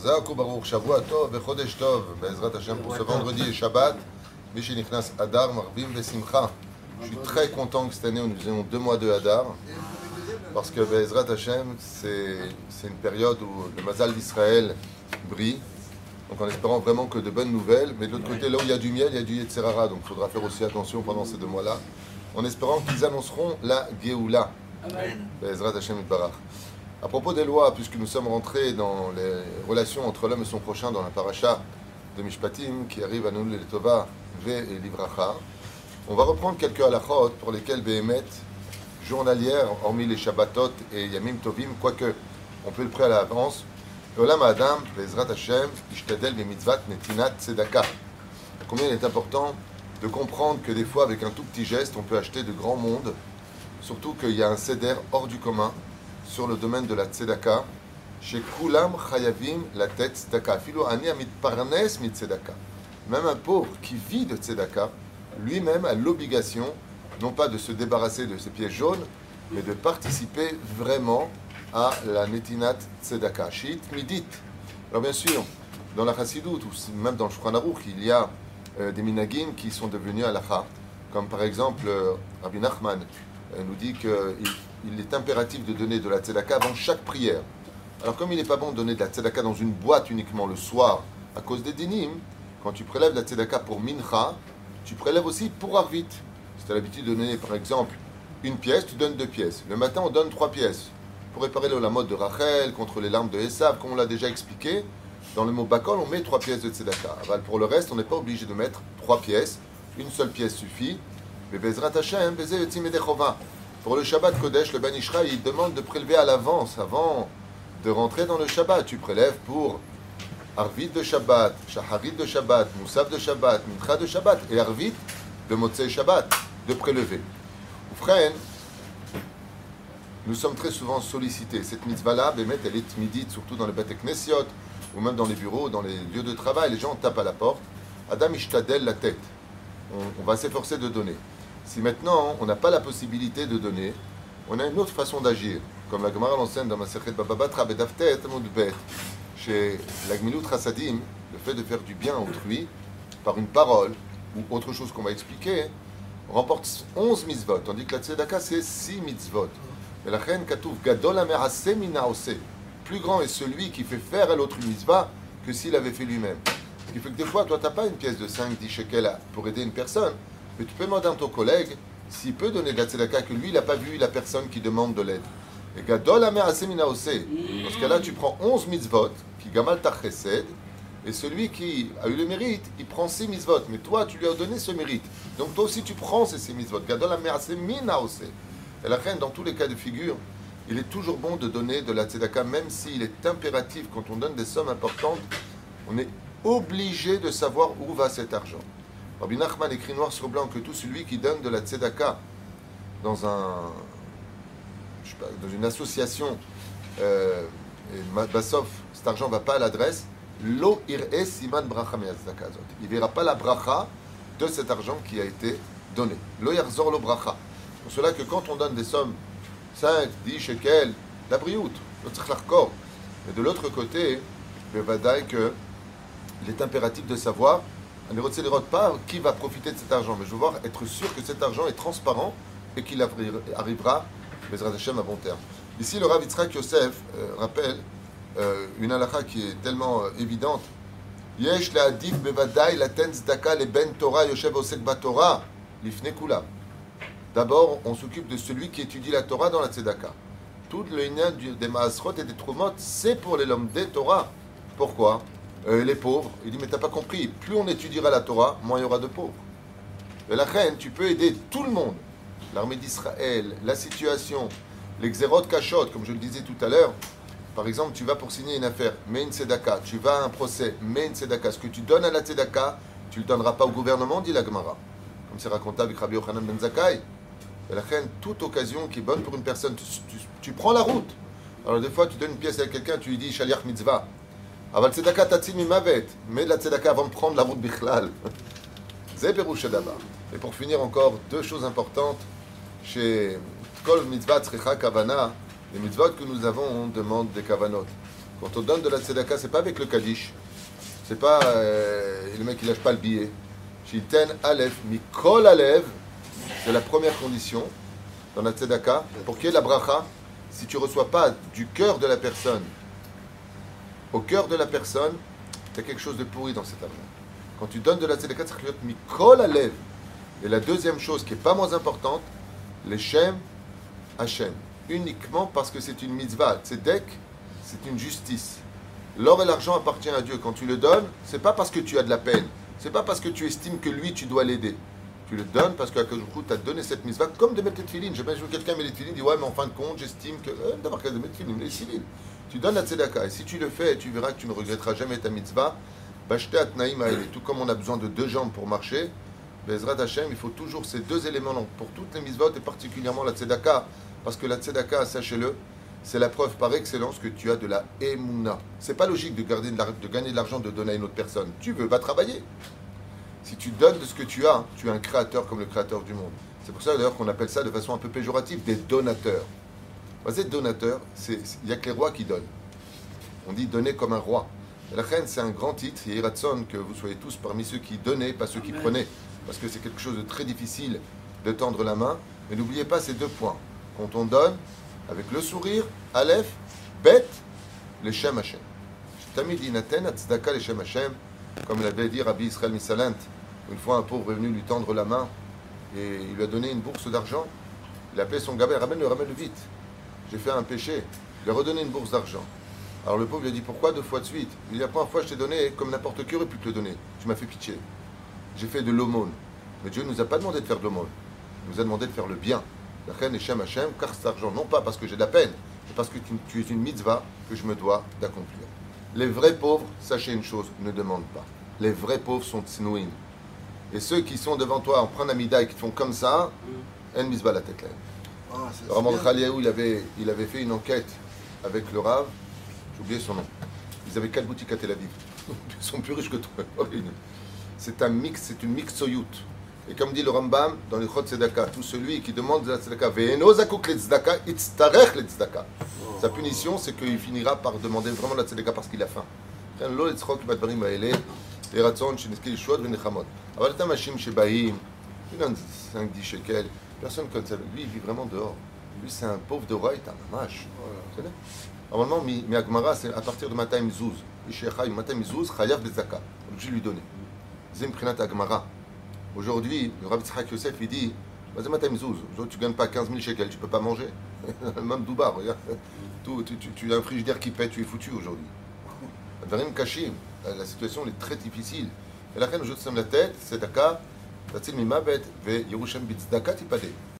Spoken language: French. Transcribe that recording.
Chazak ou Baruch Shavua Tov Chodesh Tov, Bezrat Hashem pour ce vendredi et Shabbat. Nichnas Vesimcha. Je suis très content que cette année nous ayons deux mois de Hadar. Parce que Bezrat Hashem, c'est une période où le Mazal d'Israël brille. Donc en espérant vraiment que de bonnes nouvelles. Mais de l'autre côté, là où il y a du miel, il y a du Yetzerara. Donc il faudra faire aussi attention pendant ces deux mois-là. En espérant qu'ils annonceront la Géoula. Amen. Bezrat Hashem Barach. À propos des lois, puisque nous sommes rentrés dans les relations entre l'homme et son prochain dans la paracha de Mishpatim, qui arrive à nous les Tova, Ve et Livracha, on va reprendre quelques halachot pour lesquels Behemet, journalière, hormis les Shabbatot et Yamim Tovim, quoique on peut le prêter à l'avance, Olam Adam, Bezrat Hashem, Ishtadel Mitzvat Netinat Tzedaka. Combien il est important de comprendre que des fois, avec un tout petit geste, on peut acheter de grands mondes, surtout qu'il y a un céder hors du commun sur le domaine de la tzedaka. Chez Kulam Chayavim, la tête tzedaka. Ani amit parnes mit tzedaka. Même un pauvre qui vit de tzedaka, lui-même a l'obligation, non pas de se débarrasser de ses pieds jaunes, mais de participer vraiment à la netinat tzedaka. Shit midit. Alors bien sûr, dans la Chassidut, ou même dans le Shulchan il y a euh, des minagim qui sont devenus halacha. Comme par exemple, euh, Rabbi Nachman euh, nous dit qu'il il est impératif de donner de la tzedaka avant chaque prière. Alors comme il n'est pas bon de donner de la tzedaka dans une boîte uniquement le soir à cause des dinim, quand tu prélèves la tzedaka pour mincha, tu prélèves aussi pour arvit. Si tu as l'habitude de donner par exemple une pièce, tu donnes deux pièces. Le matin, on donne trois pièces. Pour réparer la mode de Rachel contre les larmes de Esav, comme on l'a déjà expliqué, dans le mot bakol, on met trois pièces de tzedaka. Pour le reste, on n'est pas obligé de mettre trois pièces. Une seule pièce suffit. Mais Bezrat Hashem. Pour le Shabbat Kodesh, le Ben Ishra, il demande de prélever à l'avance, avant de rentrer dans le Shabbat. Tu prélèves pour Arvit de Shabbat, Shaharit de Shabbat, Moussaf de Shabbat, Mincha de Shabbat et Arvit de Motzei Shabbat, de prélever. Oufren, nous sommes très souvent sollicités. Cette mitzvah-là, elle est timidite, surtout dans les Bate Knessiot, ou même dans les bureaux, dans les lieux de travail. Les gens tapent à la porte. Adam Ishtadel la tête. On va s'efforcer de donner. Si maintenant on n'a pas la possibilité de donner, on a une autre façon d'agir. Comme la Gemara l'enseigne dans ma Sechet Bababatra Bedaftet Bet, chez la Gmilut Hasadim, le fait de faire du bien à autrui par une parole ou autre chose qu'on va expliquer, remporte 11 mitzvot, tandis que la tzedaka c'est 6 mitzvot. Mais la reine Katouf Gadol Minaose, plus grand est celui qui fait faire à l'autre une mitzvah que s'il avait fait lui-même. Ce qui fait que des fois, toi, tu n'as pas une pièce de 5, 10 shekels pour aider une personne, mais tu peux demander à ton collègue s'il peut donner de la tzedaka, que lui, il n'a pas vu la personne qui demande de l'aide. Et Gadol Amerase Minaose, dans ce cas-là, tu prends 11 mitzvot, qui gamal chesed, et celui qui a eu le mérite, il prend 6 mitzvot, mais toi, tu lui as donné ce mérite. Donc toi aussi, tu prends ces 6 mitzvot. Gadol Amerase Minaose. Et la reine, dans tous les cas de figure, il est toujours bon de donner de la tzedaka, même s'il est impératif, quand on donne des sommes importantes, on est obligé de savoir où va cet argent. Rabbi Nachman écrit noir sur blanc que tout celui qui donne de la tzedaka dans, un, dans une association, euh, et cet argent va pas à l'adresse, lo ir'e siman bracha. Il verra pas la bracha de cet argent qui a été donné. Lo yarzor lo bracha. Pour cela que quand on donne des sommes 5, 10 shekels, la brioute, mais de l'autre côté, le vadaï il est impératif de savoir, pas qui va profiter de cet argent, mais je veux voir être sûr que cet argent est transparent et qu'il arrivera, Bezrat Hashem, à bon terme. Ici, le Rav Yitzhak Yosef euh, rappelle euh, une halakha qui est tellement euh, évidente. Yesh la adif bevadaï la le ben Torah yoshev osek lifne kula. D'abord, on s'occupe de celui qui étudie la Torah dans la tzedaka. Tout le lien des maasrot et des trumot, c'est pour les hommes des Torah. Pourquoi? Euh, Les pauvres. Il dit, mais t'as pas compris, plus on étudiera la Torah, moins il y aura de pauvres. Et la reine, tu peux aider tout le monde. L'armée d'Israël, la situation, les xérot kachot, comme je le disais tout à l'heure. Par exemple, tu vas pour signer une affaire, mets une tzedaka. Tu vas à un procès, mets une tzedaka. Ce que tu donnes à la tzedaka, tu ne le donneras pas au gouvernement, dit la Gemara. Comme c'est raconté avec Rabbi Yochanan ben Zakkai. Et la reine, toute occasion qui est bonne pour une personne, tu, tu- tu prends la route. Alors des fois, tu donnes une pièce à quelqu'un, tu lui dis Shaliach mitzvah. Mets de la tzedaka avant de prendre la route bichlal. Et pour finir encore, deux choses importantes. Chez Kol mitzvah tzricha kavana, les mitzvot que nous avons, on demande des kavanot. Quand on donne de la tzedaka, c'est pas avec le kaddish. C'est pas euh, le mec qui lâche pas le billet. Shilten Aleph, Mikol Alev, c'est la première condition dans la tzedaka. Pour qu'il y ait la bracha, si tu reçois pas du cœur de la personne, au cœur de la personne, tu as quelque chose de pourri dans cet argent. Quand tu donnes de la tzedaka, ça Mikol Alev. Et la deuxième chose qui est pas moins importante, les Shem Hashem. Uniquement parce que c'est une mitzvah. Tzedek, c'est une justice. L'or et l'argent appartiennent à Dieu. Quand tu le donnes, c'est pas parce que tu as de la peine. C'est pas parce que tu estimes que lui, tu dois l'aider. Tu le donnes parce que tu as donné cette mitzvah, comme de mettre les filines. Je que quelqu'un met les filines, dit Ouais, mais en fin de compte, j'estime que. Euh, D'abord, de mettre les filines. Tu donnes la tzedaka. Et si tu le fais, tu verras que tu ne regretteras jamais ta mitzvah. Tout comme on a besoin de deux jambes pour marcher, Bezrat Hashem, il faut toujours ces deux éléments pour toutes les mitzvot et particulièrement la tzedaka. Parce que la tzedaka, sachez-le, c'est la preuve par excellence que tu as de la emuna. C'est pas logique de, garder de, gagner de l'argent, de donner à une autre personne. Tu veux, va travailler. Si tu donnes de ce que tu as, tu es un créateur comme le créateur du monde. C'est pour ça d'ailleurs qu'on appelle ça de façon un peu péjorative des donateurs. Vous êtes donateur, il n'y a que les rois qui donnent. On dit donner comme un roi. la reine, c'est un grand titre. Et Iratson, que vous soyez tous parmi ceux qui donnaient, pas ceux qui prenaient. Parce que c'est quelque chose de très difficile de tendre la main. Mais n'oubliez pas ces deux points. Quand on donne, avec le sourire, Aleph, Bet, le Shem Hashem. Comme l'avait dit Rabbi Israël Misalant. Une fois, un pauvre est venu lui tendre la main et il lui a donné une bourse d'argent. Il a appelé son gamin, ramène-le, ramène-le vite. J'ai fait un péché. Il lui a redonné une bourse d'argent. Alors le pauvre lui a dit Pourquoi deux fois de suite? Il dit La première fois, je t'ai donné comme n'importe qui aurait pu te le donner. Tu m'as fait pitié. J'ai fait de l'aumône. Mais Dieu ne nous a pas demandé de faire de l'aumône. Il nous a demandé de faire le bien. La reine Shem Hashem, car cet argent, non pas parce que j'ai de la peine, mais parce que tu, es une mitzvah que je me dois d'accomplir. Les vrais pauvres, sachez une chose, ne demandent pas. Les vrais pauvres sont tsnouim. Et ceux qui sont devant toi en prenant et qui font comme ça, en mitzvah la tête ah, Le Ramon il avait, il avait fait une enquête avec le Rav, j'ai oublié son nom. Ils avaient quatre boutiques à Tel Aviv. Ils sont plus riches que toi. C'est un mix, c'est une mixoyout. Et comme dit le Rambam dans les Chod Tzedaka, tout celui qui demande de la Tzedaka, sa punition, c'est qu'il finira par demander vraiment la Tzedaka parce qu'il a faim. אבל את האנשים שבאים, il 5-10 shekels, personne comme ça, lui il vit vraiment dehors. Lui c'est un pauvre de Raïta, mamash. Normalement, mi Agmara, c'est à partir de Matam Zouz. Matam Zouz, Chayav Bezaka. Je lui donner. Zim Prinat Agmara. Aujourd'hui, le Rav Tzchak Yosef, il dit Vas-y, Matam Zouz, tu ne gagnes pas 15 000 shekels, tu ne peux pas manger. Même Doubar, regarde. tu, tu, tu, as un frigidaire qui pète, tu es foutu aujourd'hui. Varim Kashim, la situation est très difficile. Et la reine, je te la tête, c'est Daka, תציל ממוות וירושם בצדקה תיפדה.